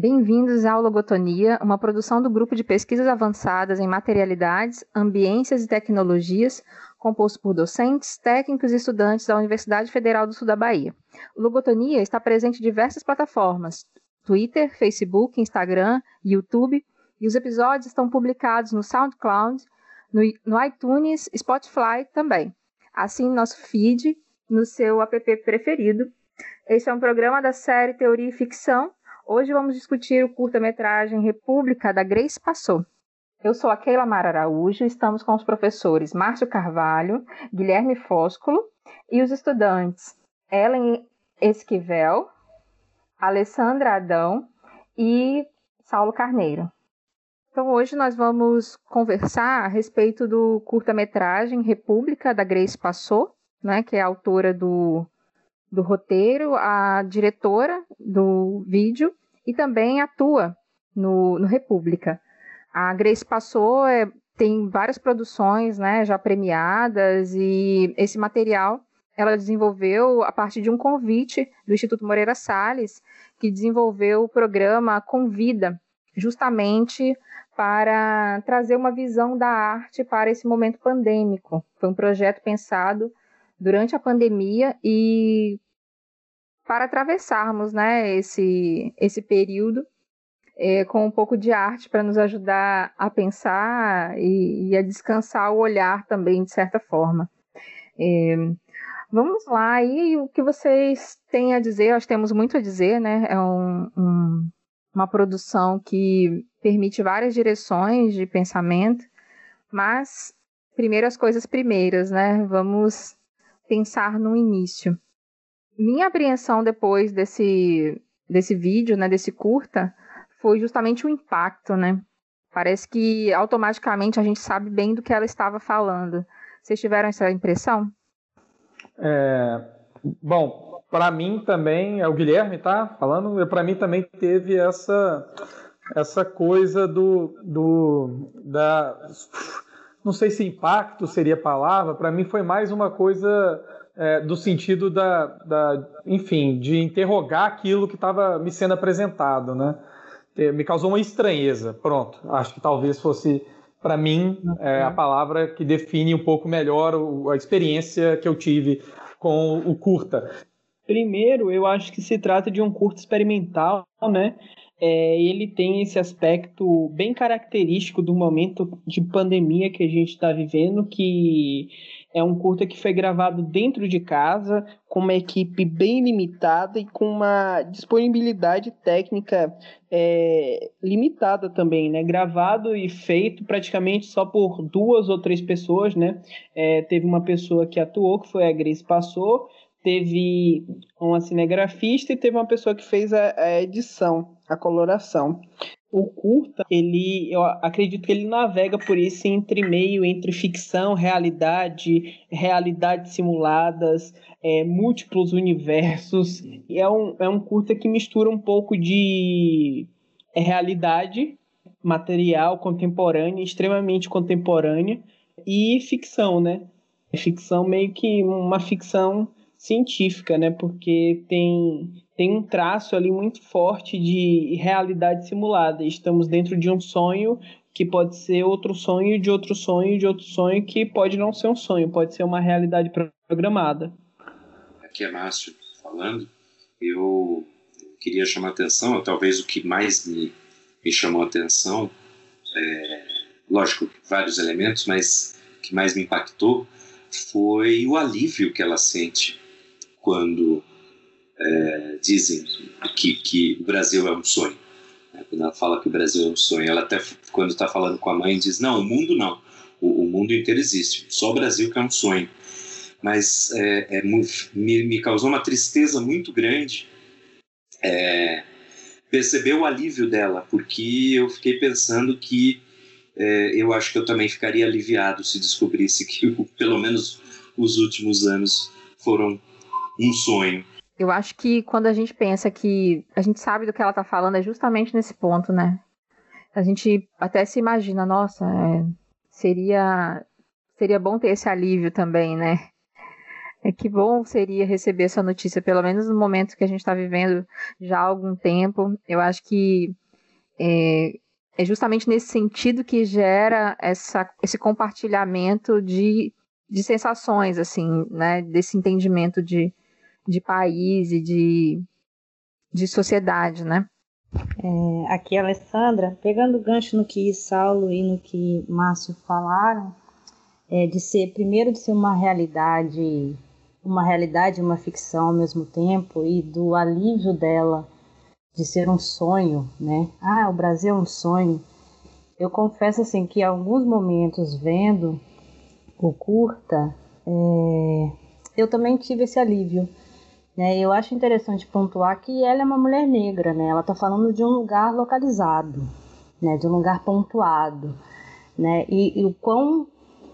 Bem-vindos ao Logotonia, uma produção do Grupo de Pesquisas Avançadas em Materialidades, Ambiências e Tecnologias, composto por docentes, técnicos e estudantes da Universidade Federal do Sul da Bahia. Logotonia está presente em diversas plataformas, Twitter, Facebook, Instagram, YouTube, e os episódios estão publicados no SoundCloud, no, no iTunes, Spotify também. Assim, nosso feed no seu app preferido. Esse é um programa da série Teoria e Ficção, Hoje vamos discutir o curta-metragem República da Grace Passou. Eu sou a Keila Mara Araújo, estamos com os professores Márcio Carvalho, Guilherme Fósculo e os estudantes Ellen Esquivel, Alessandra Adão e Saulo Carneiro. Então hoje nós vamos conversar a respeito do curta-metragem República da Grace Passou, né, que é autora do, do roteiro, a diretora do vídeo e também atua no, no República. A Grace passou, é, tem várias produções né, já premiadas e esse material ela desenvolveu a partir de um convite do Instituto Moreira Salles, que desenvolveu o programa Convida, justamente para trazer uma visão da arte para esse momento pandêmico. Foi um projeto pensado durante a pandemia e para atravessarmos né, esse, esse período é, com um pouco de arte para nos ajudar a pensar e, e, a descansar o olhar também, de certa forma. É, vamos lá, e o que vocês têm a dizer? Nós temos muito a dizer, né? É um, um, uma produção que permite várias direções de pensamento, mas primeiro as coisas primeiras, né? Vamos pensar no início minha apreensão depois desse, desse vídeo, né, desse curta, foi justamente o impacto, né? Parece que automaticamente a gente sabe bem do que ela estava falando. Vocês tiveram essa impressão? É, bom, para mim também, é o Guilherme tá falando, para mim também teve essa essa coisa do, do da não sei se impacto seria a palavra, para mim foi mais uma coisa é, do sentido da, da, enfim, de interrogar aquilo que estava me sendo apresentado, né? É, me causou uma estranheza. Pronto, acho que talvez fosse para mim é, a palavra que define um pouco melhor a experiência que eu tive com o curta. Primeiro, eu acho que se trata de um curto experimental, né? É, ele tem esse aspecto bem característico do momento de pandemia que a gente está vivendo, que é um curta que foi gravado dentro de casa, com uma equipe bem limitada e com uma disponibilidade técnica é, limitada também, né? Gravado e feito praticamente só por duas ou três pessoas, né? É, teve uma pessoa que atuou, que foi a Grace Passou, teve uma cinegrafista e teve uma pessoa que fez a, a edição, a coloração o curta, ele, eu acredito que ele navega por esse entre meio entre ficção, realidade, realidades simuladas, é, múltiplos universos. E é um, é um curta que mistura um pouco de é, realidade material contemporânea, extremamente contemporânea, e ficção, né? É ficção meio que uma ficção científica, né? Porque tem tem um traço ali muito forte de realidade simulada. Estamos dentro de um sonho que pode ser outro sonho de outro sonho de outro sonho que pode não ser um sonho, pode ser uma realidade programada. Aqui é Márcio falando. Eu queria chamar atenção, talvez o que mais me, me chamou atenção, é, lógico, vários elementos, mas o que mais me impactou foi o alívio que ela sente quando é, dizem que, que o Brasil é um sonho. Né? Quando ela fala que o Brasil é um sonho, ela até quando está falando com a mãe diz não, o mundo não, o, o, mundo inteiro existe, só o Brasil que é um sonho. Mas é, é, me, me, causou uma tristeza muito grande é, perceber o alívio dela, porque eu fiquei pensando que é, eu acho que eu também ficaria aliviado se descobrisse que pelo menos os últimos anos foram um sonho. Eu acho que quando a gente pensa que a gente sabe do que ela tá falando, é justamente nesse ponto, né? A gente até se imagina, nossa, é, seria seria bom ter esse alívio também, né? É que bom seria receber essa notícia, pelo menos no momento que a gente está vivendo já há algum tempo. Eu acho que é, é justamente nesse sentido que gera essa, esse compartilhamento de, de sensações, assim, né? Desse entendimento de, de país e de, de sociedade, né? É, aqui, Alessandra, pegando o gancho no que Saulo e no que Márcio falaram, é, de ser, primeiro, de ser uma realidade, uma realidade e uma ficção ao mesmo tempo, e do alívio dela de ser um sonho, né? Ah, o Brasil é um sonho. Eu confesso, assim, que alguns momentos, vendo o curta, é, eu também tive esse alívio né? Eu acho interessante pontuar que ela é uma mulher negra, né? Ela está falando de um lugar localizado, né? De um lugar pontuado, né? E, e o quão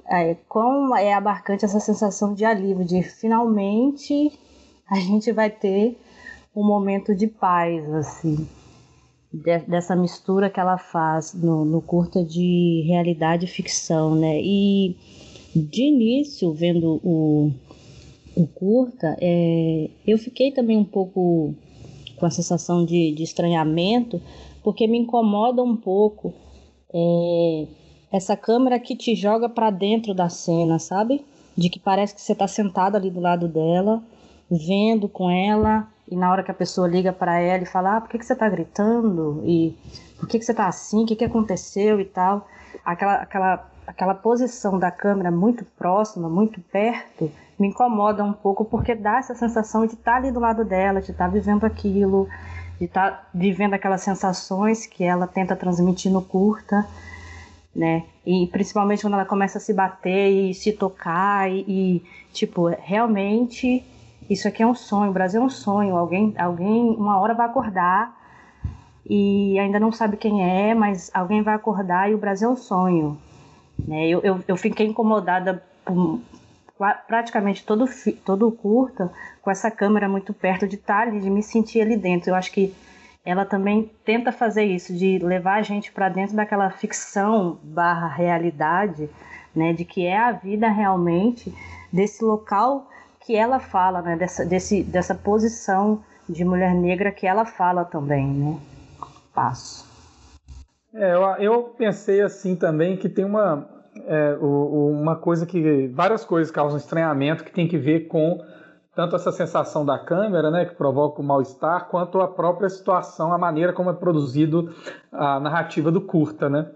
é, quão é abarcante essa sensação de alívio, de finalmente a gente vai ter um momento de paz, assim, de, dessa mistura que ela faz no, no curta de realidade e ficção, né? E de início, vendo o, o curta, é, eu fiquei também um pouco com a sensação de, de estranhamento, porque me incomoda um pouco é, essa câmera que te joga para dentro da cena, sabe? De que parece que você está sentado ali do lado dela, vendo com ela, e na hora que a pessoa liga para ela e fala: ah, por que, que você está gritando? E por que, que você está assim? O que, que aconteceu e tal? Aquela, aquela, aquela posição da câmera muito próxima, muito perto, me incomoda um pouco porque dá essa sensação de estar tá ali do lado dela, de estar tá vivendo aquilo, de estar tá vivendo aquelas sensações que ela tenta transmitir no curta, né? E principalmente quando ela começa a se bater e se tocar e, e tipo, realmente isso aqui é um sonho, o Brasil é um sonho, alguém, alguém uma hora vai acordar e ainda não sabe quem é, mas alguém vai acordar e o Brasil é um sonho. Né? Eu, eu, eu fiquei incomodada por, praticamente todo, todo curta com essa câmera muito perto de estar ali, de me sentir ali dentro. Eu acho que ela também tenta fazer isso, de levar a gente para dentro daquela ficção barra realidade, né, de que é a vida realmente desse local que ela fala, né, dessa, desse, dessa posição de mulher negra que ela fala também, né. Passo. É, eu, eu pensei assim também que tem uma, é, uma coisa que. várias coisas causam estranhamento que tem que ver com tanto essa sensação da câmera, né, que provoca o mal-estar, quanto a própria situação, a maneira como é produzido a narrativa do curta, né.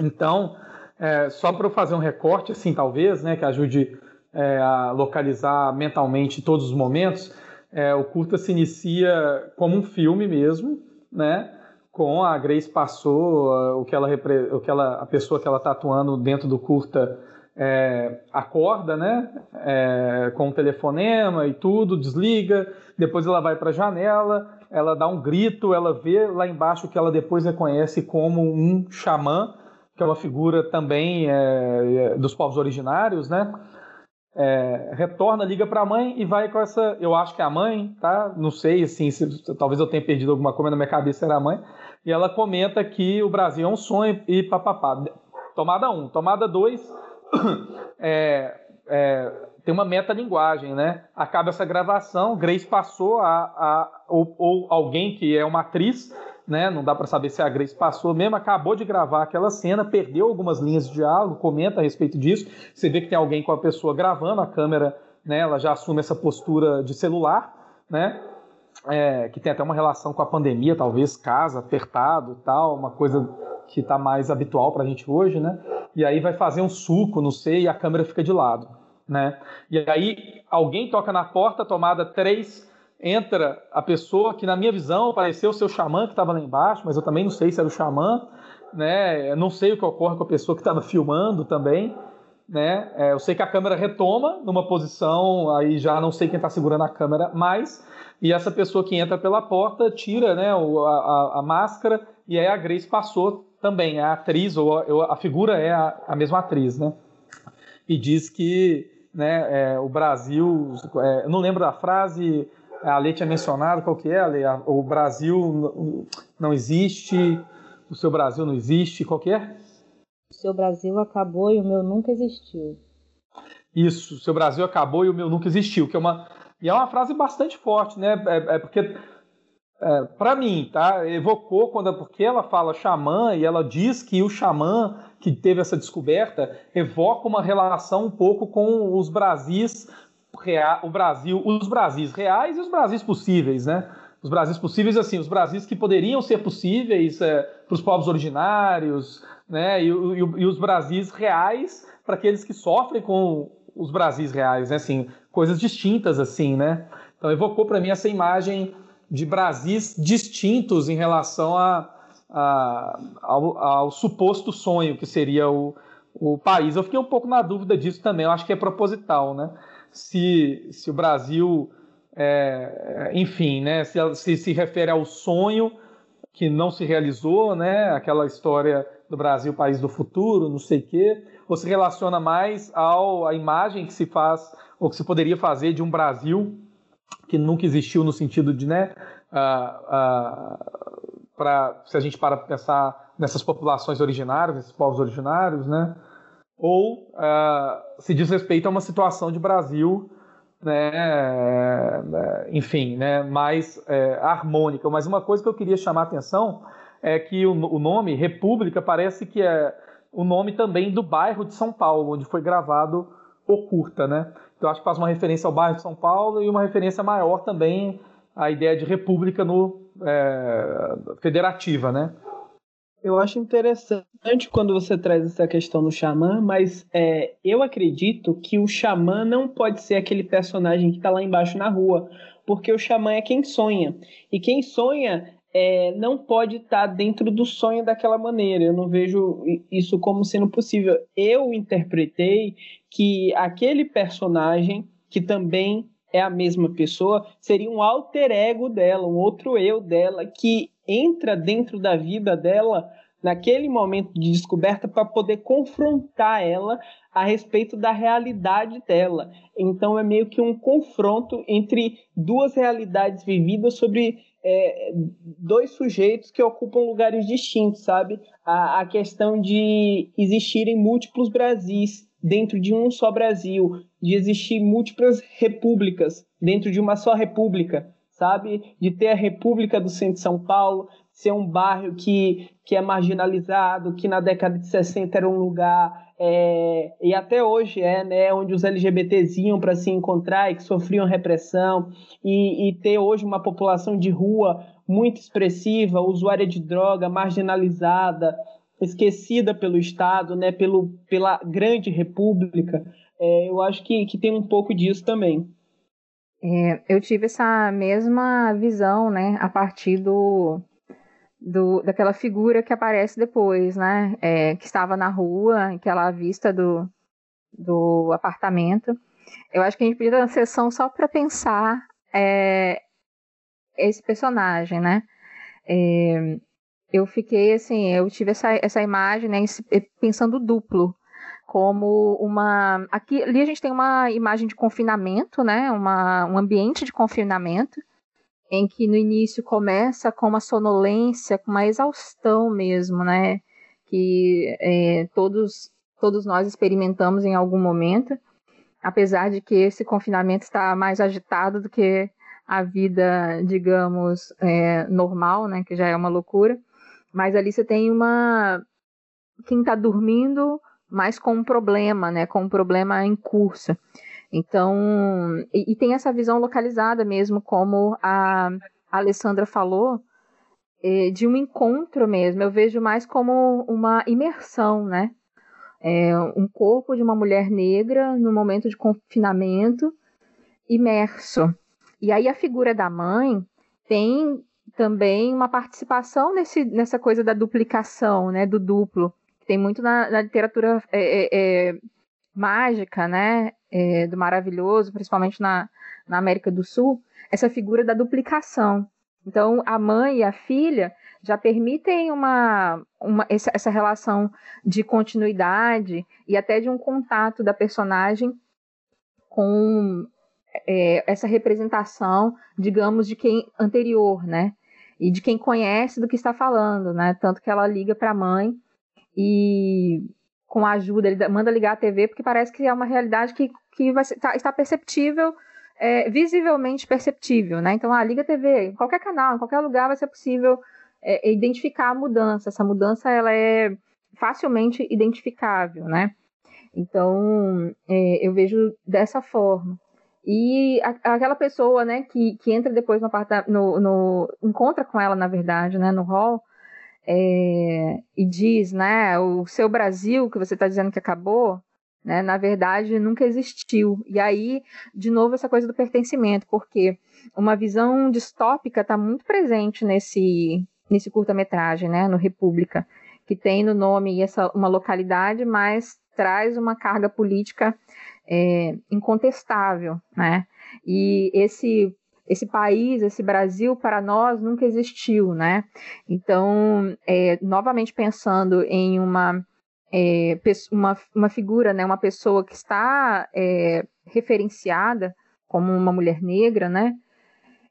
Então, é, só para eu fazer um recorte, assim, talvez, né, que ajude é, a localizar mentalmente todos os momentos, é, o curta se inicia como um filme mesmo, né, com a Grace passou, o que ela, o que ela a pessoa que ela está atuando dentro do curta é, acorda, né, é, com o telefonema e tudo, desliga, depois ela vai para a janela, ela dá um grito, ela vê lá embaixo que ela depois reconhece como um xamã, que é uma figura também é dos povos originários, né, é, retorna, liga para a mãe e vai com essa. Eu acho que é a mãe, tá? Não sei, assim, se, talvez eu tenha perdido alguma coisa na minha cabeça, era a mãe e ela comenta que o Brasil é um sonho e papapá. Tomada 1. Um. Tomada 2 é, é, tem uma metalinguagem, né? Acaba essa gravação, Grace passou a, a ou, ou, alguém que é uma atriz, né? Não dá para saber se a Grace passou mesmo, acabou de gravar aquela cena, perdeu algumas linhas de diálogo, comenta a respeito disso. Você vê que tem alguém com a pessoa gravando a câmera, né? Ela já assume essa postura de celular, né? É, que tem até uma relação com a pandemia, talvez casa, apertado tal, uma coisa que está mais habitual para a gente hoje, né? E aí vai fazer um suco, não sei, e a câmera fica de lado, né? E aí alguém toca na porta, tomada 3, entra a pessoa que, na minha visão, pareceu o xamã que estava lá embaixo, mas eu também não sei se era o xamã, né? Eu não sei o que ocorre com a pessoa que estava filmando também, né? É, eu sei que a câmera retoma numa posição, aí já não sei quem está segurando a câmera mais, e essa pessoa que entra pela porta tira né, a, a, a máscara e aí a Grace passou também, a atriz, ou a, a figura é a, a, mesma atriz, né? E diz que né, é, o Brasil, é, não lembro da frase, a Lei tinha mencionado, qual que é, Ale? O Brasil não existe, o seu Brasil não existe, qual que é? O seu Brasil acabou e o meu nunca existiu. Isso, seu Brasil acabou e o meu nunca existiu, que é uma e é uma frase bastante forte, né? É, é porque é, para mim, tá? Evocou quando porque ela fala xamã e ela diz que o xamã que teve essa descoberta evoca uma relação um pouco com os Brasis o Brasil, os Brasis reais e os Brasis possíveis, né? Os Brasis possíveis, assim, os Brasis que poderiam ser possíveis é, para os povos originários, né? E, e, e os Brasis reais para aqueles que sofrem com os Brasis reais, né? Assim, coisas distintas, assim, né? Então evocou para mim essa imagem de Brasis distintos em relação a, a ao, ao, suposto sonho que seria o, o país. Eu fiquei um pouco na dúvida disso também, eu acho que é proposital, né? Se, se o Brasil, é, enfim, né? Se, se se refere ao sonho que não se realizou, né? Aquela história do Brasil, país do futuro, não sei o quê, ou se relaciona mais ao, à imagem que se faz, ou que se poderia fazer de um Brasil que nunca existiu no sentido de, né, uh, uh, se a gente para pensar nessas populações originárias, nesses povos originários, né, ou uh, se diz respeito a uma situação de Brasil, né, enfim, né, mais é, harmônica. Mas uma coisa que eu queria chamar a atenção é que o, o nome República parece que é o nome também do bairro de São Paulo, onde foi gravado o curta, né? Então acho que faz uma referência ao bairro de São Paulo e uma referência maior também à ideia de república no é, federativa, né? Eu acho interessante quando você traz essa questão do xamã, mas é, eu acredito que o xamã não pode ser aquele personagem que está lá embaixo na rua, porque o xamã é quem sonha. E quem sonha é, não pode estar dentro do sonho daquela maneira. Eu não vejo isso como sendo possível. Eu interpretei que aquele personagem, que também é a mesma pessoa, seria um alter ego dela, um outro eu dela, que entra dentro da vida dela naquele momento de descoberta para poder confrontar ela a respeito da realidade dela. Então é meio que um confronto entre duas realidades vividas sobre é, dois sujeitos que ocupam lugares distintos, sabe? A, a questão de existirem múltiplos Brasis dentro de um só Brasil, de existir múltiplas repúblicas dentro de uma só república, sabe? De ter a República do Centro de São Paulo, ser um bairro que, que é marginalizado, que na década de 60 era um lugar, é, e até hoje é, né, onde os LGBTs iam para se encontrar e que sofriam repressão, e, e ter hoje uma população de rua muito expressiva, usuária de droga, marginalizada, esquecida pelo Estado, né, pelo, pela grande república, é, eu acho que, que tem um pouco disso também. É, eu tive essa mesma visão, né, a partir do, do daquela figura que aparece depois, né, é, que estava na rua, aquela vista do, do apartamento. Eu acho que a gente podia dar uma sessão só para pensar é, esse personagem, né? É, eu fiquei assim, eu tive essa, essa imagem, né, pensando duplo, como uma. Aqui, ali a gente tem uma imagem de confinamento, né? Uma, um ambiente de confinamento, em que no início começa com uma sonolência, com uma exaustão mesmo, né? Que é, todos, todos nós experimentamos em algum momento, apesar de que esse confinamento está mais agitado do que a vida, digamos, é, normal, né? Que já é uma loucura. Mas ali você tem uma. Quem está dormindo, mas com um problema, né? Com um problema em curso. Então, e, e tem essa visão localizada mesmo, como a, a Alessandra falou, é, de um encontro mesmo. Eu vejo mais como uma imersão, né? É, um corpo de uma mulher negra no momento de confinamento imerso. E aí a figura da mãe tem também uma participação nesse, nessa coisa da duplicação, né, do duplo. Tem muito na, na literatura é, é, é, mágica, né, é, do maravilhoso, principalmente na, na América do Sul, essa figura da duplicação. Então, a mãe e a filha já permitem uma, uma essa, relação de continuidade e até de um contato da personagem com é, essa representação, digamos, de quem anterior, né? e de quem conhece do que está falando, né? Tanto que ela liga para a mãe e com a ajuda, ele manda ligar a TV, porque parece que é uma realidade que, que vai tá, está perceptível, é, visivelmente perceptível, né? Então, ah, liga a TV, em qualquer canal, em qualquer lugar vai ser possível é, identificar a mudança. Essa mudança, ela é facilmente identificável, né? Então, é, eu vejo dessa forma. E a, aquela pessoa, né, que, que entra depois no, no, no encontra com ela, na verdade, né, no hall, é, e diz, né, o seu Brasil que você está dizendo que acabou, né, na verdade nunca existiu. E aí, de novo, essa coisa do pertencimento, porque uma visão distópica está muito presente nesse, nesse curta-metragem, né, no República, que tem no nome essa, uma localidade, mas traz uma carga política é, incontestável, né? E esse esse país, esse Brasil, para nós nunca existiu, né? Então, é, novamente pensando em uma, é, uma, uma figura, né, uma pessoa que está é, referenciada como uma mulher negra, né?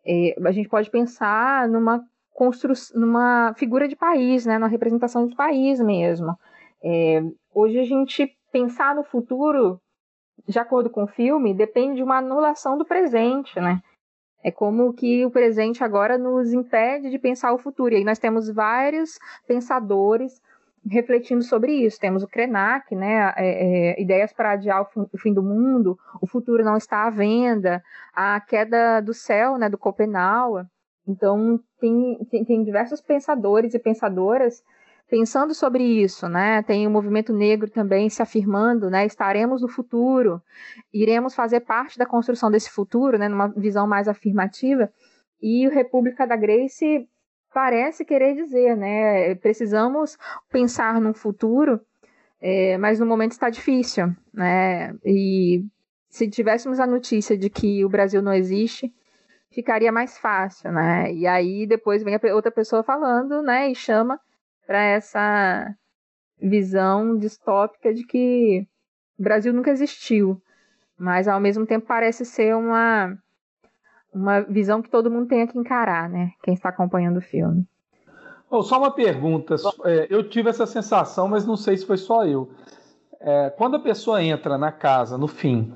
É, a gente pode pensar numa construção, numa figura de país, né, na representação de país mesmo. É, hoje a gente pensar no futuro, de acordo com o filme, depende de uma anulação do presente, né? É como que o presente agora nos impede de pensar o futuro. E aí nós temos vários pensadores refletindo sobre isso. Temos o Krenak, né, é, é, ideias para adiar o fim do mundo, o futuro não está à venda, a queda do céu, né, do Copenhague. Então tem, tem, tem diversos pensadores e pensadoras pensando sobre isso, né? Tem o movimento negro também se afirmando, né? Estaremos no futuro, iremos fazer parte da construção desse futuro, né? Numa visão mais afirmativa. E o República da Grace parece querer dizer, né? Precisamos pensar num futuro, é, mas no momento está difícil, né? E se tivéssemos a notícia de que o Brasil não existe, ficaria mais fácil, né? E aí depois vem outra pessoa falando, né? E chama para essa visão distópica de que o Brasil nunca existiu, mas ao mesmo tempo parece ser uma uma visão que todo mundo tem que encarar, né? Quem está acompanhando o filme. Oh, só uma pergunta. É, eu tive essa sensação, mas não sei se foi só eu. É, quando a pessoa entra na casa, no fim,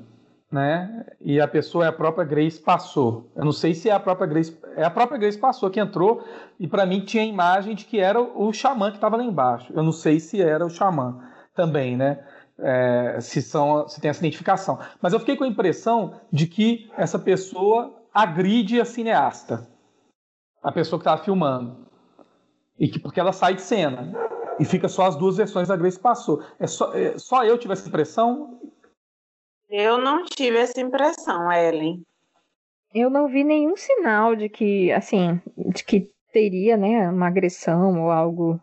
né? E a pessoa é a própria Grace passou. Eu não sei se é a própria Grace, é a própria Grace passou que entrou e para mim tinha a imagem de que era o xamã que estava lá embaixo. Eu não sei se era o xamã também, né? É, se são, se tem essa identificação. Mas eu fiquei com a impressão de que essa pessoa agride a cineasta, a pessoa que estava filmando, e que porque ela sai de cena e fica só as duas versões da Grace passou. É só, é, só eu tive essa impressão eu não tive essa impressão, Ellen. Eu não vi nenhum sinal de que, assim, de que teria, né, uma agressão ou algo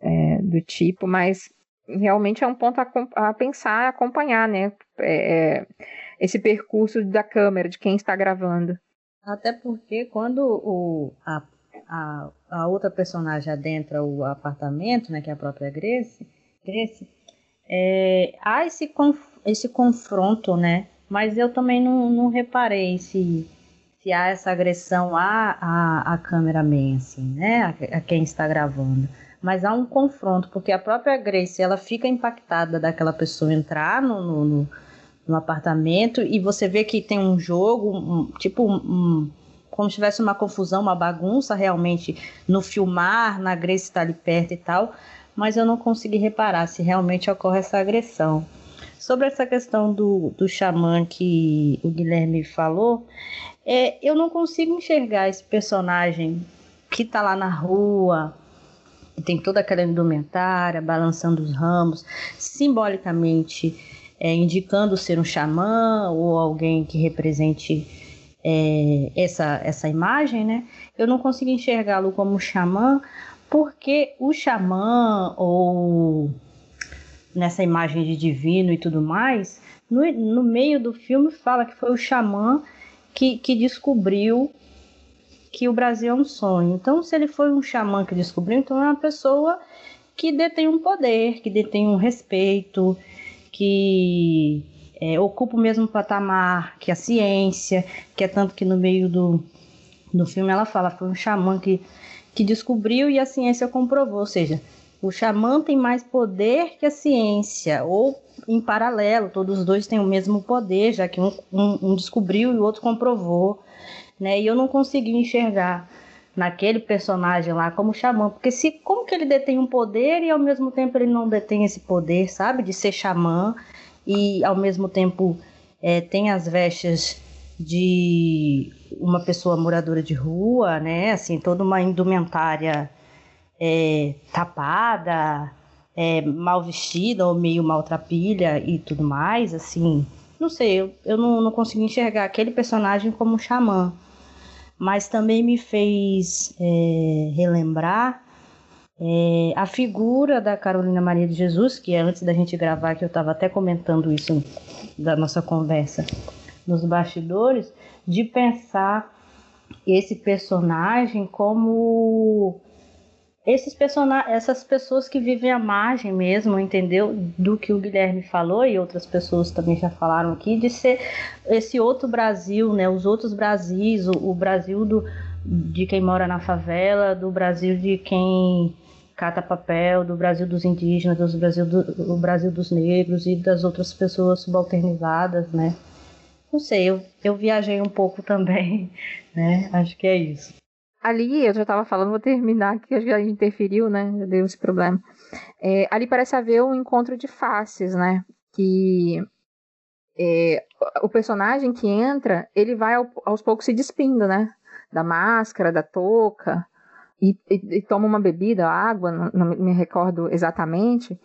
é, do tipo, mas realmente é um ponto a, a pensar, a acompanhar, né, é, é, esse percurso da câmera, de quem está gravando. Até porque quando o, a, a, a outra personagem adentra o apartamento, né, que é a própria Grace, Grace é, há esse conflito esse confronto, né? Mas eu também não, não reparei se, se há essa agressão à, à, à cameraman, assim, né? A, a, quem está gravando. Mas há um confronto, porque a própria Grace, ela fica impactada daquela pessoa entrar no, no, no, no apartamento e você vê que tem um jogo, um, tipo um, como se tivesse uma confusão, uma bagunça realmente no filmar, na Grace estar ali perto e tal, mas eu não consegui reparar se realmente ocorre essa agressão. Sobre essa questão do, do xamã que o Guilherme falou, é, eu não consigo enxergar esse personagem que está lá na rua, tem toda aquela indumentária, balançando os ramos, simbolicamente é, indicando ser um xamã ou alguém que represente é, essa, essa imagem, né? Eu não consigo enxergá-lo como xamã, porque o xamã ou nessa imagem de divino e tudo mais, no, no meio do filme fala que foi o xamã que, que descobriu que o Brasil é um sonho. Então, se ele foi um xamã que descobriu, então é uma pessoa que detém um poder, que detém um respeito, que é, ocupa o mesmo patamar que a ciência, que é tanto que no meio do, do filme ela fala, foi um xamã que, que descobriu e a ciência comprovou, ou seja, O xamã tem mais poder que a ciência, ou em paralelo, todos os dois têm o mesmo poder, já que um, um, um descobriu e o outro comprovou, né? E eu não consegui enxergar naquele personagem lá como xamã, porque se como que ele detém um poder e ao mesmo tempo ele não detém esse poder, sabe, de ser xamã e ao mesmo tempo é, tem as vestes de uma pessoa moradora de rua, né? Assim, toda uma indumentária é, tapada, é, mal vestida ou meio maltrapilha e tudo mais, assim. Não sei, eu, eu não, não consegui enxergar aquele personagem como um xamã. Mas também me fez é, relembrar é, a figura da Carolina Maria de Jesus, que é antes da gente gravar, que eu estava até comentando isso da nossa conversa nos bastidores, de pensar esse personagem como esses personagens, essas pessoas que vivem à margem mesmo, entendeu? Do que o Guilherme falou e outras pessoas também já falaram aqui, de ser esse outro Brasil, né? Os outros Brasis, o, o Brasil do, de quem mora na favela, do Brasil de quem cata papel, do Brasil dos indígenas, do Brasil, do, do Brasil dos negros e das outras pessoas subalternizadas, né? Não sei, eu, eu viajei um pouco também, né? Acho que é isso. Ali, eu já estava falando, vou terminar, que a gente interferiu, né? Deu esse problema. É, ali parece haver um encontro de faces, né? Que é, o personagem que entra, ele vai ao, aos poucos se despindo, né? Da máscara, da touca, e, e, e toma uma bebida, água, não, não, me recordo exatamente.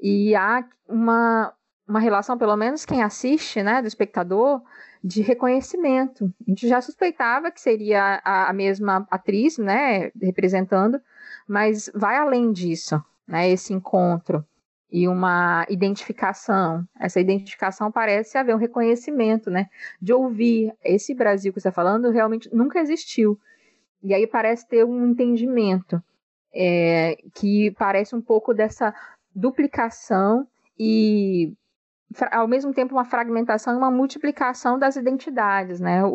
E há uma, uma relação, pelo menos quem assiste, né, do espectador, de reconhecimento. A gente já suspeitava que seria a, a mesma atriz, né, representando, mas vai além disso, né, esse encontro e uma identificação. Essa identificação parece haver um reconhecimento, né, de ouvir esse Brasil que você está falando realmente nunca existiu. E aí parece ter um entendimento é, que parece um pouco dessa duplicação e ao mesmo tempo uma fragmentação e uma multiplicação das identidades, né? O,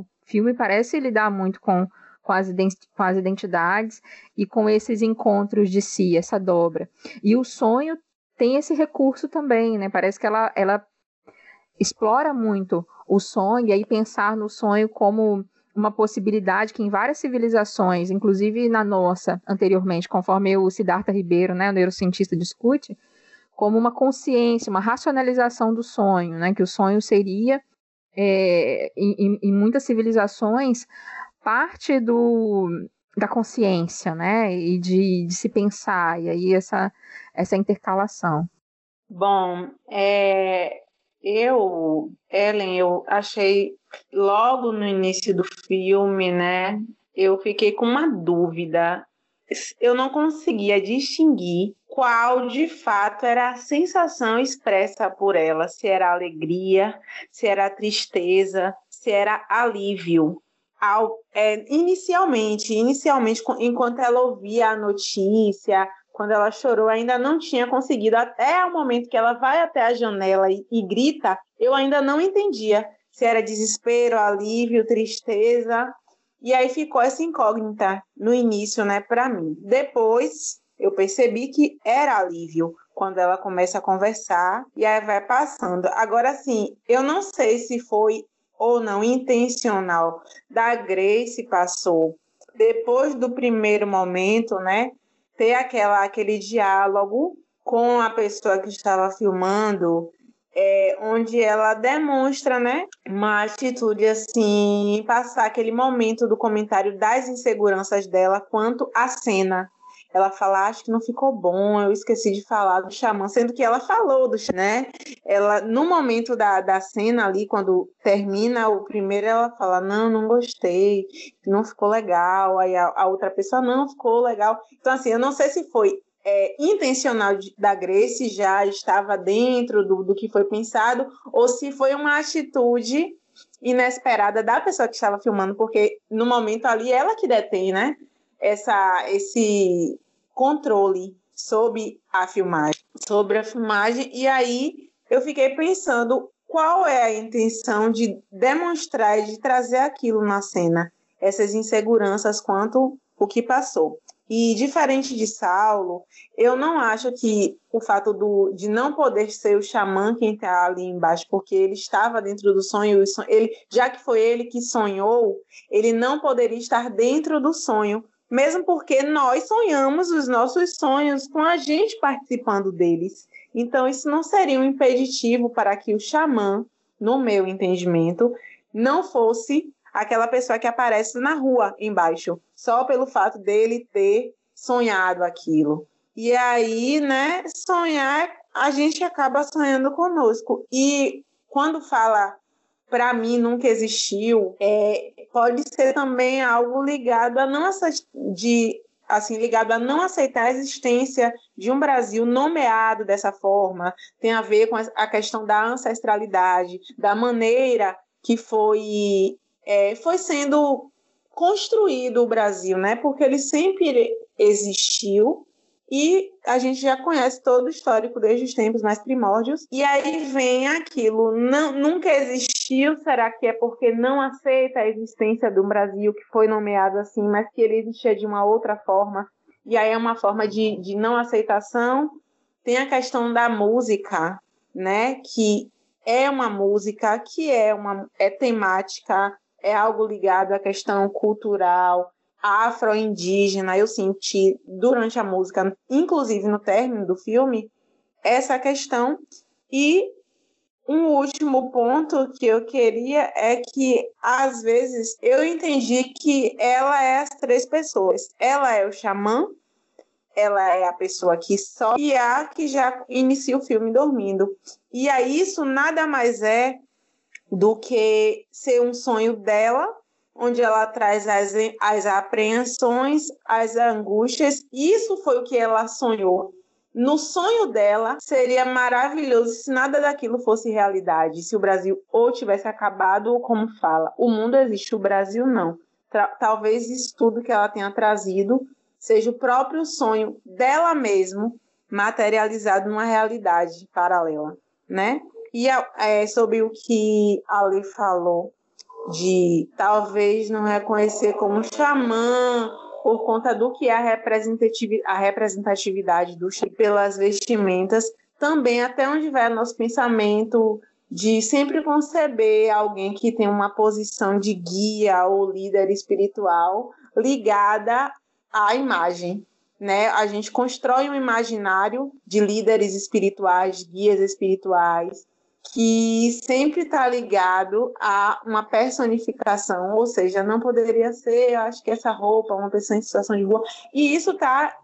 o filme parece lidar muito com, com, as, com as identidades e com esses encontros de si, essa dobra. E o sonho tem esse recurso também, né? Parece que ela, ela explora muito o sonho e aí pensar no sonho como uma possibilidade que em várias civilizações, inclusive na nossa anteriormente, conforme o Siddhartha Ribeiro, né, o neurocientista, discute, como uma consciência, uma racionalização do sonho, né? Que o sonho seria, é, em, em, muitas civilizações, parte do, da consciência, né? E de, de se pensar, e aí essa, essa intercalação. Bom, é, eu, Ellen, eu achei logo no início do filme, né? Eu fiquei com uma dúvida. Eu não conseguia distinguir qual de fato era a sensação expressa por ela, se era alegria, se era tristeza, se era alívio. Ao, é, inicialmente, inicialmente, enquanto ela ouvia a notícia, quando ela chorou, ainda não tinha conseguido, até o momento que ela vai até a janela e, e grita, eu ainda não entendia se era desespero, alívio, tristeza. E aí ficou essa incógnita no início, né, para mim. Depois, eu percebi que era alívio quando ela começa a conversar e aí vai passando. Agora, sim, eu não sei se foi ou não intencional da Grace passou depois do primeiro momento, né? Ter aquela, aquele diálogo com a pessoa que estava filmando, é, onde ela demonstra, né, uma atitude assim, passar aquele momento do comentário das inseguranças dela quanto à cena ela fala, acho que não ficou bom, eu esqueci de falar do xamã, sendo que ela falou do né? Ela, no momento da, da cena ali, quando termina o primeiro, ela fala, não, não gostei, não ficou legal, aí a, a outra pessoa, não, ficou legal. Então, assim, eu não sei se foi é, intencional da Grace, já estava dentro do, do que foi pensado, ou se foi uma atitude inesperada da pessoa que estava filmando, porque no momento ali ela que detém, né? Essa, esse controle sobre a filmagem, sobre a filmagem, e aí eu fiquei pensando qual é a intenção de demonstrar e de trazer aquilo na cena, essas inseguranças quanto o que passou. E diferente de Saulo, eu não acho que o fato do, de não poder ser o xamã quem está ali embaixo, porque ele estava dentro do sonho, ele, já que foi ele que sonhou, ele não poderia estar dentro do sonho, mesmo porque nós sonhamos os nossos sonhos com a gente participando deles. Então, isso não seria um impeditivo para que o xamã, no meu entendimento, não fosse aquela pessoa que aparece na rua embaixo, só pelo fato dele ter sonhado aquilo. E aí, né, sonhar, a gente acaba sonhando conosco. E quando fala para mim nunca existiu, é, pode ser também algo ligado a não de assim ligado a não aceitar a existência de um Brasil nomeado dessa forma, tem a ver com a questão da ancestralidade, da maneira que foi é, foi sendo construído o Brasil, né? Porque ele sempre existiu e a gente já conhece todo o histórico desde os tempos mais primórdios. E aí vem aquilo, não, nunca existiu, será que é porque não aceita a existência do Brasil que foi nomeado assim, mas que ele existia de uma outra forma? E aí é uma forma de, de não aceitação. Tem a questão da música, né? Que é uma música que é uma é temática é algo ligado à questão cultural, afro-indígena. Eu senti durante a música, inclusive no término do filme, essa questão. E um último ponto que eu queria é que, às vezes, eu entendi que ela é as três pessoas. Ela é o xamã, ela é a pessoa que só e a que já inicia o filme dormindo. E aí isso nada mais é do que ser um sonho dela, onde ela traz as, as apreensões, as angústias. Isso foi o que ela sonhou. No sonho dela, seria maravilhoso se nada daquilo fosse realidade, se o Brasil ou tivesse acabado, ou como fala, o mundo existe, o Brasil não. Talvez isso tudo que ela tenha trazido seja o próprio sonho dela mesmo materializado numa realidade paralela, né? E é, sobre o que Ali falou, de talvez não reconhecer como xamã por conta do que é a representatividade, do pelas vestimentas, também até onde vai nosso pensamento de sempre conceber alguém que tem uma posição de guia ou líder espiritual ligada à imagem, né? A gente constrói um imaginário de líderes espirituais, guias espirituais, que sempre está ligado a uma personificação, ou seja, não poderia ser, eu acho que essa roupa, uma pessoa em situação de rua, e isso está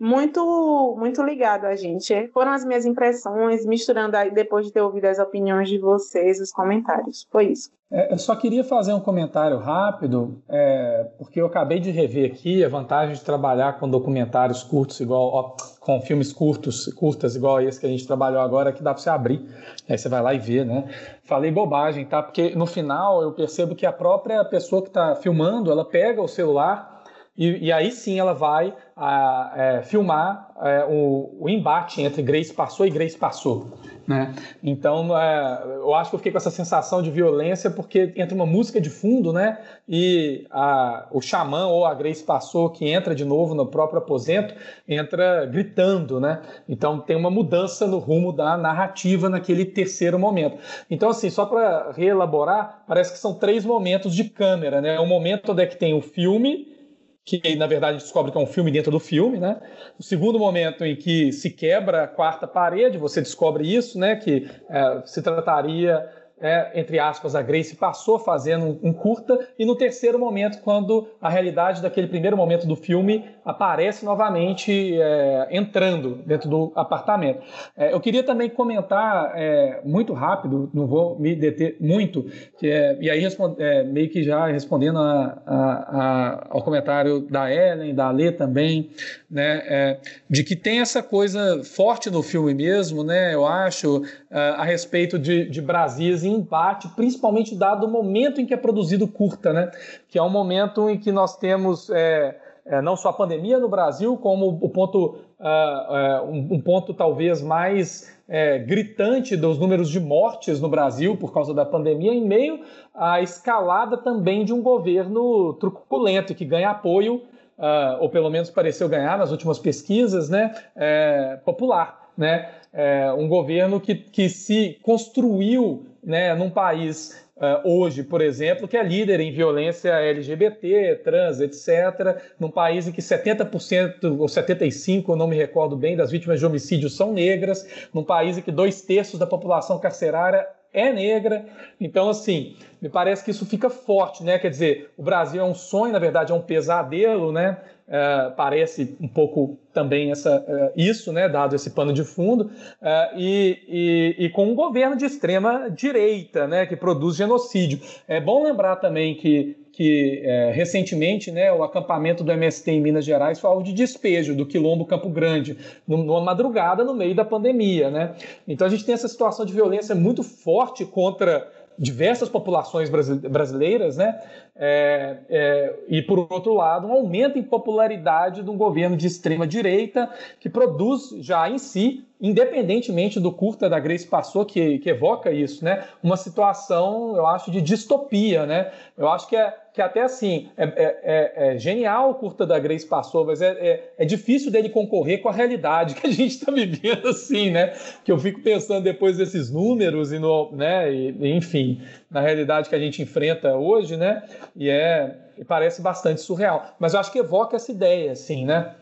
muito muito ligado a gente. Foram as minhas impressões, misturando aí depois de ter ouvido as opiniões de vocês, os comentários. Foi isso. É, eu só queria fazer um comentário rápido, é, porque eu acabei de rever aqui a vantagem de trabalhar com documentários curtos, igual ó, com filmes curtos, curtas, igual esse que a gente trabalhou agora, que dá para você abrir. Aí você vai lá e vê, né? Falei bobagem, tá? Porque no final eu percebo que a própria pessoa que está filmando, ela pega o celular e, e, aí sim ela vai a, é, filmar é, o, o, embate entre Grace passou e Grace passou. Né? Então, é, eu acho que eu fiquei com essa sensação de violência porque entra uma música de fundo né? e a, o xamã ou a Grace passou, que entra de novo no próprio aposento, entra gritando. Né? Então, tem uma mudança no rumo da narrativa naquele terceiro momento. Então, assim, só para reelaborar, parece que são três momentos de câmera. Né? Um momento onde é que tem o filme que na verdade descobre que é um filme dentro do filme, né? O segundo momento em que se quebra a quarta parede, você descobre isso, né? Que é, se trataria é, entre aspas, a Grace passou fazendo um, curta, e no terceiro momento, quando a realidade daquele primeiro momento do filme aparece novamente é, entrando dentro do apartamento. É, eu queria também comentar é, muito rápido, não vou me deter muito, que é, e aí é, meio que já respondendo a, a, a, ao comentário da Ellen, da Alê também, né, de que tem essa coisa forte no filme mesmo, né, eu acho, a respeito de, de Brasis embate, principalmente dado o momento em que é produzido curta, né? Que é um momento em que nós temos é, é, não só a pandemia no Brasil, como o ponto, uh, uh, um, ponto talvez mais é, gritante dos números de mortes no Brasil por causa da pandemia, em meio à escalada também de um governo truculento que ganha apoio uh, ou pelo menos pareceu ganhar nas últimas pesquisas, né, é, popular. Né? É, um governo que, que se construiu né, num país uh, hoje, por exemplo, que é líder em violência LGBT, trans, etc., num país em que 70% ou 75%, eu não me recordo bem, das vítimas de homicídio são negras, num país em que dois terços da população carcerária é negra. Então, assim, me parece que isso fica forte, né? Quer dizer, o Brasil é um sonho, na verdade, é um pesadelo, né? Uh, parece um pouco também essa, uh, isso, né, dado esse pano de fundo, uh, e, e, e, com um governo de extrema direita, né, que produz genocídio. É bom lembrar também que, que recentemente né, o acampamento do MST em Minas Gerais foi alvo de despejo do Quilombo Campo Grande, numa madrugada no meio da pandemia. Né? Então a gente tem essa situação de violência muito forte contra diversas populações brasileiras, né? É, é, e por outro lado, um aumento em popularidade de um governo de extrema direita que produz já em si, independentemente do curta da Grace passou que, que evoca isso, né? Uma situação, eu acho, de distopia, né? Eu acho que é que até assim, é, é, é, é genial o curta da Grace passou, mas é, é, é, difícil dele concorrer com a realidade que a gente está vivendo, assim, né? Que eu fico pensando depois desses números e no, né? E, enfim, na realidade que a gente enfrenta hoje, né? E é e parece bastante surreal. Mas eu acho que evoca essa ideia, assim, né?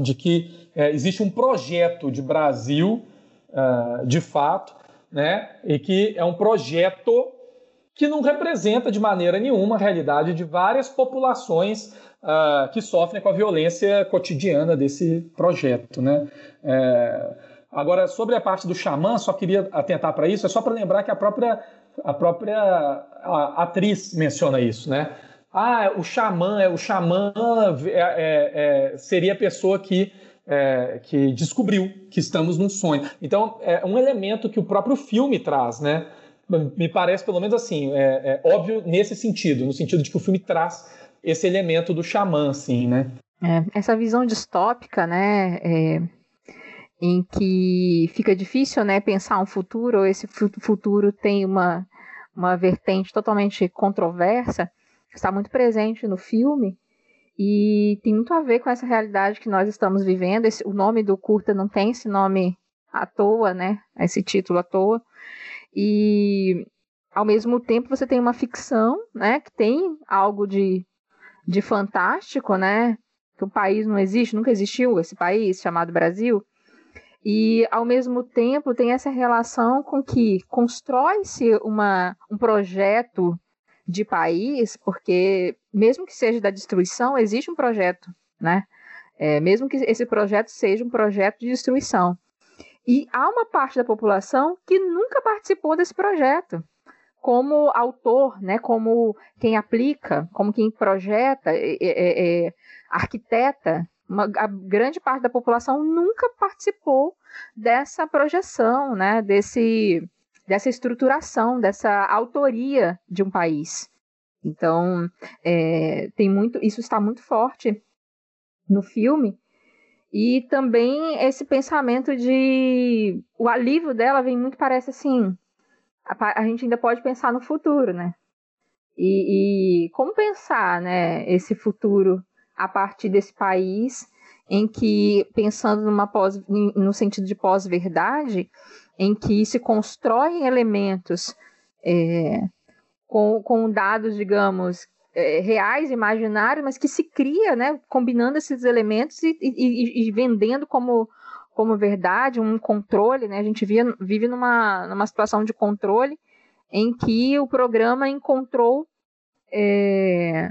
De que é, existe um projeto de Brasil, uh, de fato, né? E que é um projeto que não representa de maneira nenhuma a realidade de várias populações uh, que sofrem com a violência cotidiana desse projeto. Né? É... Agora, sobre a parte do xamã, só queria atentar para isso, é só para lembrar que a própria, a própria a atriz menciona isso, né? Ah, o xamã, é o xamã é, é, é, seria a pessoa que, é, que descobriu que estamos num sonho. Então, é um elemento que o próprio filme traz, né? Me parece pelo menos assim, é, é, óbvio nesse sentido, no sentido de que o filme traz esse elemento do xamã, assim, né? É, essa visão distópica, né, é, em que fica difícil, né, pensar um futuro, ou esse futuro tem uma, uma vertente totalmente controversa, está muito presente no filme, e tem muito a ver com essa realidade que nós estamos vivendo. Esse, o nome do curta não tem esse nome à toa, né? Esse título à toa. E ao mesmo tempo você tem uma ficção, né, que tem algo de, de fantástico, né, que o país não existe, nunca existiu esse país chamado Brasil. E ao mesmo tempo tem essa relação com que constrói-se uma um projeto de país, porque mesmo que seja da destruição, existe um projeto, né? É, mesmo que esse projeto seja um projeto de destruição. E há uma parte da população que nunca participou desse projeto, como autor, né, como quem aplica, como quem projeta, é, é, é, arquiteta. Uma, a grande parte da população nunca participou dessa projeção, né, desse, dessa estruturação, dessa autoria de um país. Então, é, tem muito, isso está muito forte no filme e também esse pensamento de. O alívio dela vem muito, parece assim. A, a gente ainda pode pensar no futuro, né? E, e, como pensar né, esse futuro a partir desse país em que, pensando numa pós, no sentido de pós-verdade, em que se constroem elementos é, com, com dados, digamos, é, reais, imaginários, mas que se cria, né, combinando esses elementos e, e, e, vendendo como, como verdade, um controle, né, a gente via, vive numa, numa situação de controle em que o programa encontrou é,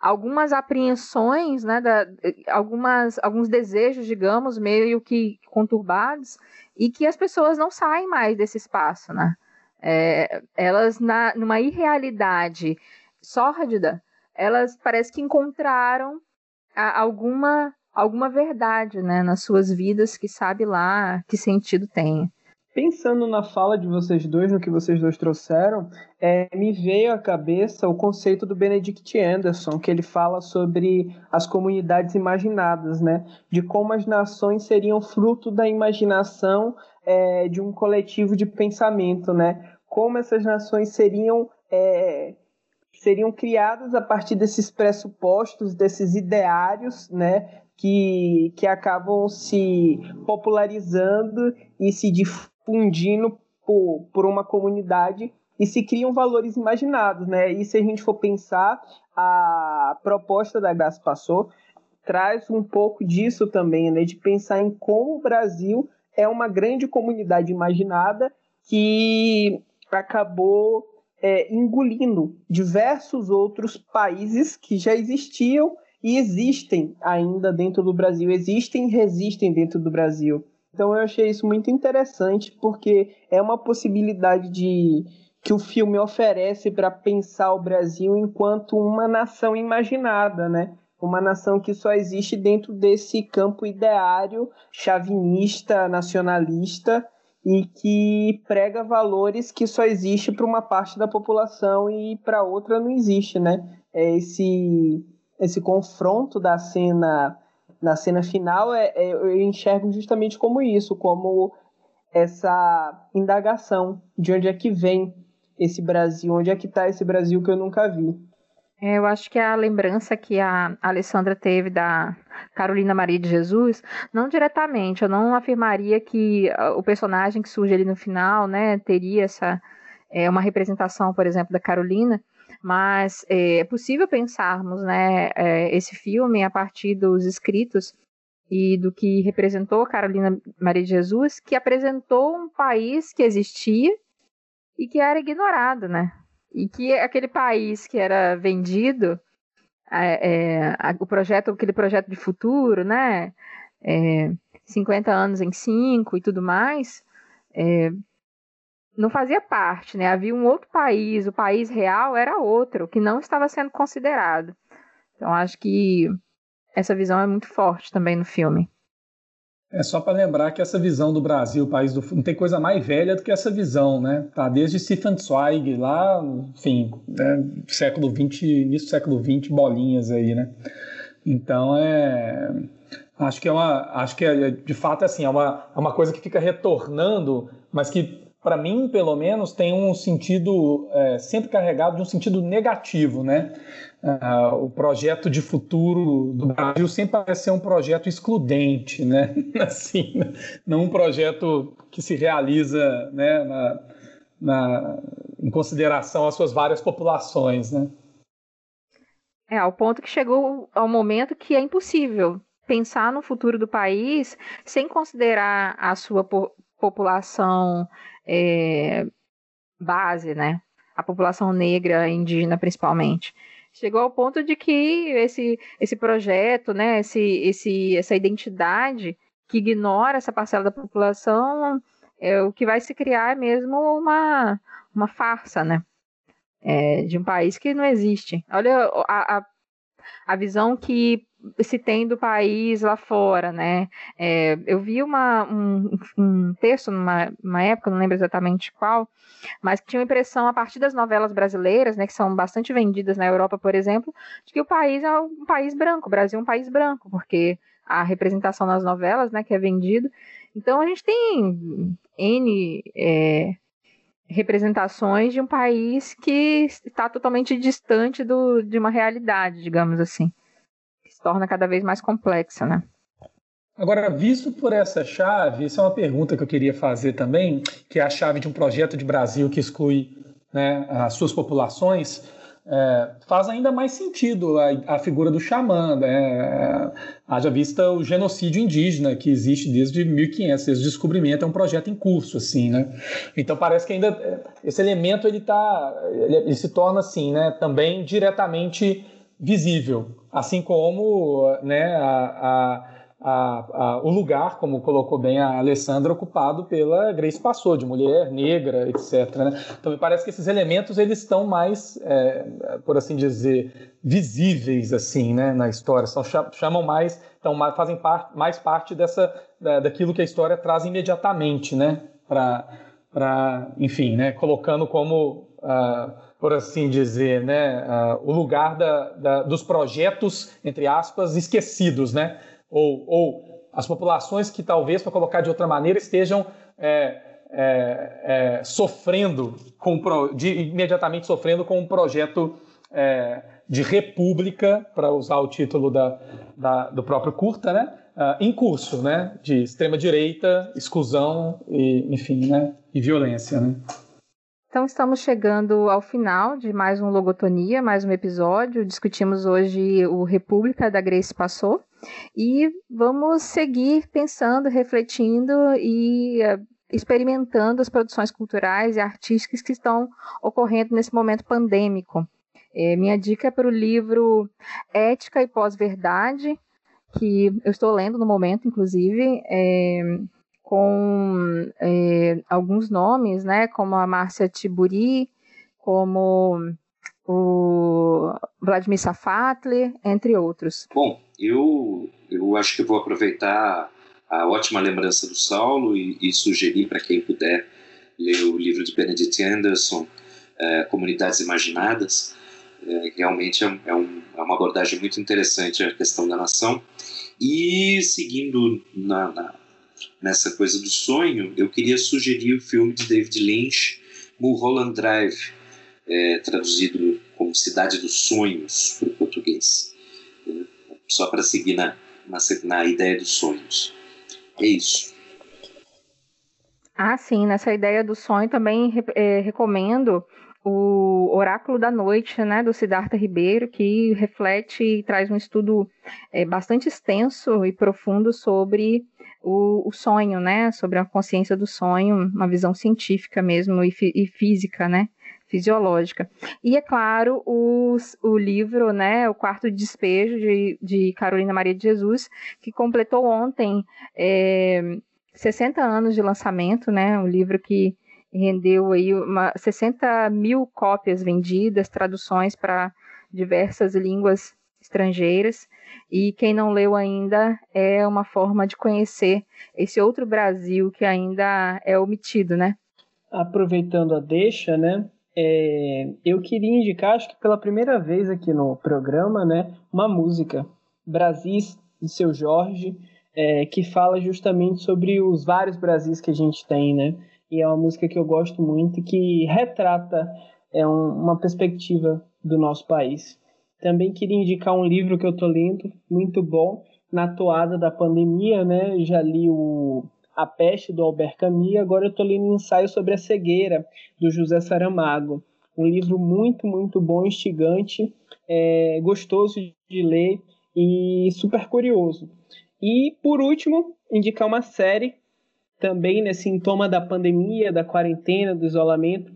algumas apreensões, né, da, algumas, alguns desejos, digamos, meio que conturbados, e que as pessoas não saem mais desse espaço, né? É, elas, na, numa irrealidade sórdida, elas parece que encontraram a, alguma alguma verdade, né, nas suas vidas que sabe lá que sentido tem. Pensando na fala de vocês dois, no que vocês dois trouxeram, é, me veio à cabeça o conceito do Benedict Anderson, que ele fala sobre as comunidades imaginadas, né? De como as nações seriam fruto da imaginação é, de um coletivo de pensamento, né? Como essas nações seriam é, seriam criadas a partir desses pressupostos, desses ideários, né, que, que acabam se popularizando e se difundindo por, por uma comunidade e se criam valores imaginados, né? E se a gente for pensar, a proposta da Gas Passou traz um pouco disso também, né? De pensar em como o Brasil é uma grande comunidade imaginada que acabou é, engolindo diversos outros países que já existiam e existem ainda dentro do Brasil, existem e resistem dentro do Brasil. Então eu achei isso muito interessante porque é uma possibilidade de que o filme oferece para pensar o Brasil enquanto uma nação imaginada, né? Uma nação que só existe dentro desse campo ideário, chavinista, nacionalista e que prega valores que só existe para uma parte da população e para outra não existe, né? É esse esse confronto da cena na cena final é, é, eu enxergo justamente como isso, como essa indagação de onde é que vem esse Brasil, onde é que está esse Brasil que eu nunca vi. É, eu acho que a lembrança que a Alessandra teve da Carolina Maria de Jesus, não diretamente, eu não afirmaria que ah, o personagem que surge ali no final, né, teria essa é, uma representação, por exemplo, da Carolina, mas é, é possível pensarmos, né, é, esse filme a partir dos escritos e do que representou Carolina Maria de Jesus, que apresentou um país que existia e que era ignorado, né? E que aquele país que era vendido, é, é, o projeto, aquele projeto de futuro, né? É, 50 anos em 5 e tudo mais, é, não fazia parte, né? Havia um outro país, o país real era outro, que não estava sendo considerado. Então acho que essa visão é muito forte também no filme. É só para lembrar que essa visão do Brasil, país do não tem coisa mais velha do que essa visão, né? Tá desde Stefan Zweig lá, enfim, né? século 20, início do século 20, bolinhas aí, né? Então é acho que é uma acho que é, de fato assim, é uma, é uma coisa que fica retornando, mas que para mim, pelo menos, tem um sentido é, sempre carregado de um sentido negativo, né? Uh, o projeto de futuro do Brasil sempre parece ser um projeto excludente, né? assim, não um projeto que se realiza né, na, na, em consideração às suas várias populações, né? É, ao ponto que chegou ao momento que é impossível pensar no futuro do país sem considerar a sua po população é, base, né? A população negra, indígena principalmente. Chegou ao ponto de que esse, esse projeto, né, esse, esse, essa identidade que ignora essa parcela da população, é, o que vai se criar é mesmo uma, uma farsa, né? É, de um país que não existe. Olha a, a, a visão que se tem do país lá fora, né? É, eu vi uma, um, um texto numa época, não lembro exatamente qual, mas que tinha uma impressão a partir das novelas brasileiras, né, que são bastante vendidas na Europa, por exemplo, de que o país é um país branco, o Brasil é um país branco, porque a representação nas novelas, né, que é vendido. Então a gente tem N é, representações de um país que está totalmente distante do, de uma realidade, digamos assim torna cada vez mais complexa, né? Agora, visto por essa chave, isso é uma pergunta que eu queria fazer também, que é a chave de um projeto de Brasil que exclui né, as suas populações, é, faz ainda mais sentido a, a figura do xamã, né? haja vista o genocídio indígena que existe desde 1500, desde o descobrimento, é um projeto em curso, assim, né? Então parece que ainda esse elemento ele tá, ele, ele se torna assim, né, também diretamente visível, assim como né, a, a, a, o lugar, como colocou bem a Alessandra, ocupado pela Grace Passou, de mulher negra, etc. Né? Então me parece que esses elementos eles estão mais, é, por assim dizer, visíveis assim, né, na história, são, chamam mais, então, fazem mais parte dessa, da, daquilo que a história traz imediatamente, né, para, enfim, né, colocando como uh, por assim dizer, né, uh, o lugar da, da, dos projetos, entre aspas, esquecidos, né? Ou, ou as populações que talvez, para colocar de outra maneira, estejam é, é, é, sofrendo, com, de, imediatamente sofrendo com um projeto é, de república, para usar o título da, da, do próprio curta, né? Uh, em curso, né? De extrema direita, exclusão e, enfim, né? E violência, né? Então estamos chegando ao final de mais um Logotonia, mais um episódio. Discutimos hoje o República da Grace Passou e vamos seguir pensando, refletindo e uh, experimentando as produções culturais e artísticas que estão ocorrendo nesse momento pandêmico. É, minha dica é para o livro Ética e Pós-Verdade, que eu estou lendo no momento, inclusive, é, com é, alguns nomes, né, como a Márcia Tiburi, como o Vladimir Safatli, entre outros. Bom, eu, eu acho que vou aproveitar a ótima lembrança do Saulo e, e sugerir para quem puder ler o livro de Benedict Anderson, é, Comunidades Imaginadas. É, realmente é, é, um, é, uma abordagem muito interessante a questão da nação. E seguindo na, na nessa coisa do sonho, eu queria sugerir o filme de David Lynch, Mulholland Drive, é, traduzido como Cidade dos Sonhos para o português. Só para seguir na, na, na ideia dos sonhos. É isso. Ah, sim, nessa ideia do sonho também é, recomendo o Oráculo da Noite, né, do Siddhartha Ribeiro, que reflete e traz um estudo é, bastante extenso e profundo sobre o, o, sonho, né, sobre a consciência do sonho, uma visão científica mesmo e, e física, né, fisiológica. E, é claro, os, o livro, né, O Quarto de Despejo, de, de Carolina Maria de Jesus, que completou ontem é, 60 anos de lançamento, né, um livro que rendeu aí uma, 60 mil cópias vendidas, traduções para diversas línguas estrangeiras. E quem não leu ainda é uma forma de conhecer esse outro Brasil que ainda é omitido, né? Aproveitando a deixa, né? É, eu queria indicar, acho que pela primeira vez aqui no programa, né, uma música, Brasis, de seu Jorge, é, que fala justamente sobre os vários Brasis que a gente tem, né? e é uma música que eu gosto muito que retrata é, um, uma perspectiva do nosso país. Também queria indicar um livro que eu estou lendo, muito bom, na toada da pandemia, né? Já li o A Peste, do Albert Camus, agora eu estou lendo um ensaio sobre a cegueira, do José Saramago. Um livro muito, muito bom, instigante, é, gostoso de ler e super curioso. E, por último, indicar uma série também né, sintoma da pandemia, da quarentena, do isolamento,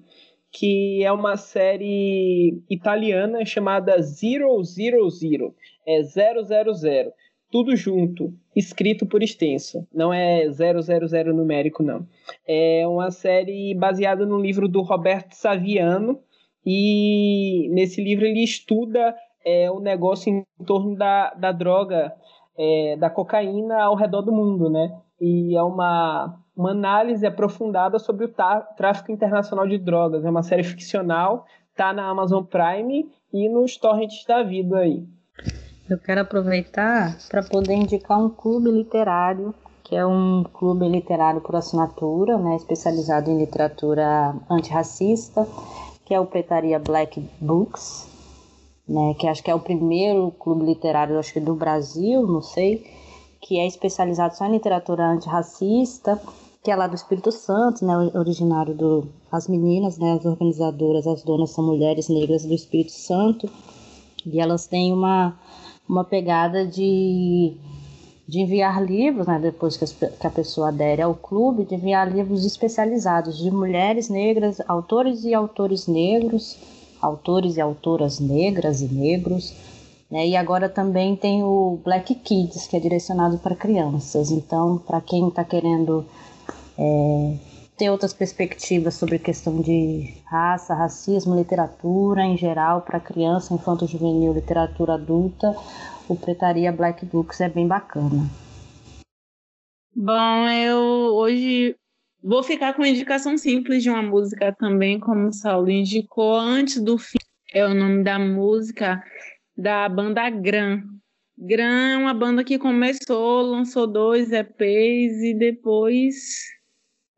que é uma série italiana chamada Zero Zero Zero, é 000, tudo junto, escrito por extenso, não é 000 numérico não. É uma série baseada no livro do Roberto Saviano e nesse livro ele estuda é, o negócio em torno da, da droga, é, da cocaína ao redor do mundo, né? e é uma, uma análise aprofundada sobre o tráfico internacional de drogas. É uma série ficcional, tá na Amazon Prime e nos torrents da vida aí. Eu quero aproveitar para poder indicar um clube literário, que é um clube literário por assinatura, né, especializado em literatura antirracista, que é o Pretaria Black Books, né, que acho que é o primeiro clube literário acho que do Brasil, não sei, que é especializado só em literatura antirracista, que é lá do Espírito Santo, né, originário do as meninas, né, as organizadoras, as donas são mulheres negras do Espírito Santo, e elas têm uma uma pegada de de enviar livros, né, depois que, as, que a pessoa adere ao clube, de enviar livros especializados de mulheres negras, autores e autores negros, autores e autoras negras e negros, né? E agora também tem o Black Kids, que é direcionado para crianças. Então, para quem está querendo é, ter outras perspectivas sobre questão de raça, racismo, literatura em geral, para criança, infanto juvenil, literatura adulta, o Pretaria Black Books é bem bacana. Bom, eu hoje vou ficar com uma indicação simples de uma música também, como o Saulo indicou, antes do fim. É o nome da música da banda Gran. Gran é uma banda que começou, lançou dois EPs e depois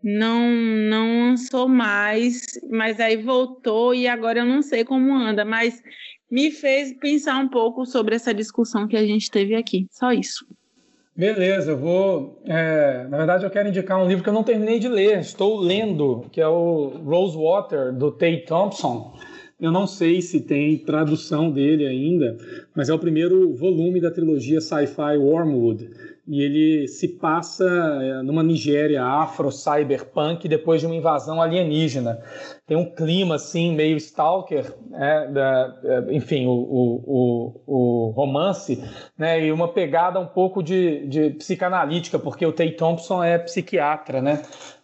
não não lançou mais, mas aí voltou e agora eu não sei como anda, mas me fez pensar um pouco sobre essa discussão que a gente teve aqui. Só isso. Beleza, eu vou. É, na verdade, eu quero indicar um livro que eu não terminei de ler, estou lendo, que é o Rosewater, do Tate Thompson. Eu não sei se tem tradução dele ainda, mas é o primeiro volume da trilogia Sci-Fi Wormwood e ele se passa é, numa Nigéria afro-cyberpunk depois de uma invasão alienígena. Tem um clima assim meio stalker, né, da, é, enfim, o, o, o, romance, né, e uma pegada um pouco de, de psicanalítica, porque o Tay Thompson é psiquiatra, né?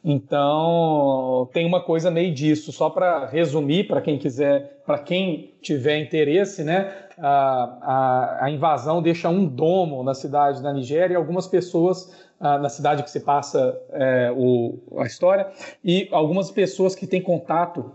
Então tem uma coisa meio disso. Só para resumir, para quem quiser, para quem tiver interesse, né? a, a, a, invasão deixa um domo na cidade da Nigéria e algumas pessoas ah, na cidade que se passa é, o, a história e algumas pessoas que têm contato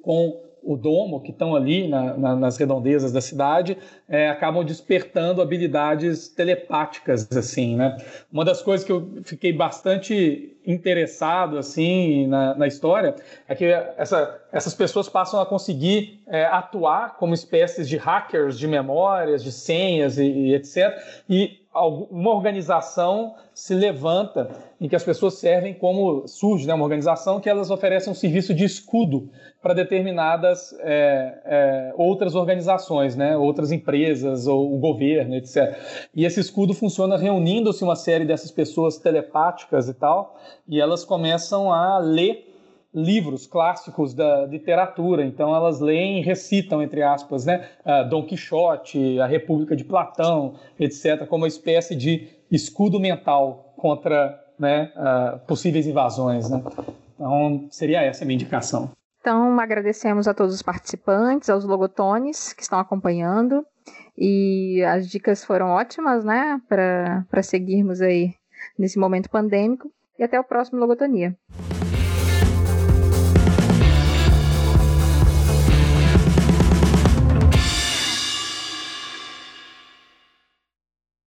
com o domo, que estão ali na, na, nas redondezas da cidade, é, acabam despertando habilidades telepáticas, assim, né? Uma das coisas que eu fiquei bastante interessado, assim, na, na história, é que essa, essas pessoas passam a conseguir é, atuar como espécies de hackers de memórias, de senhas e, e etc., e uma organização se levanta em que as pessoas servem como surge né, uma organização que elas oferecem um serviço de escudo para determinadas é, é, outras organizações, né, outras empresas ou o governo, etc. E esse escudo funciona reunindo-se uma série dessas pessoas telepáticas e tal, e elas começam a ler livros clássicos da literatura. Então elas leem e recitam, entre aspas, né, Dom Quixote, a República de Platão, etc., como uma espécie de escudo mental contra né, possíveis invasões. Né? Então seria essa a minha indicação. Então agradecemos a todos os participantes, aos logotones que estão acompanhando. E as dicas foram ótimas, né, para seguirmos aí nesse momento pandêmico. E até o próximo Logotonia.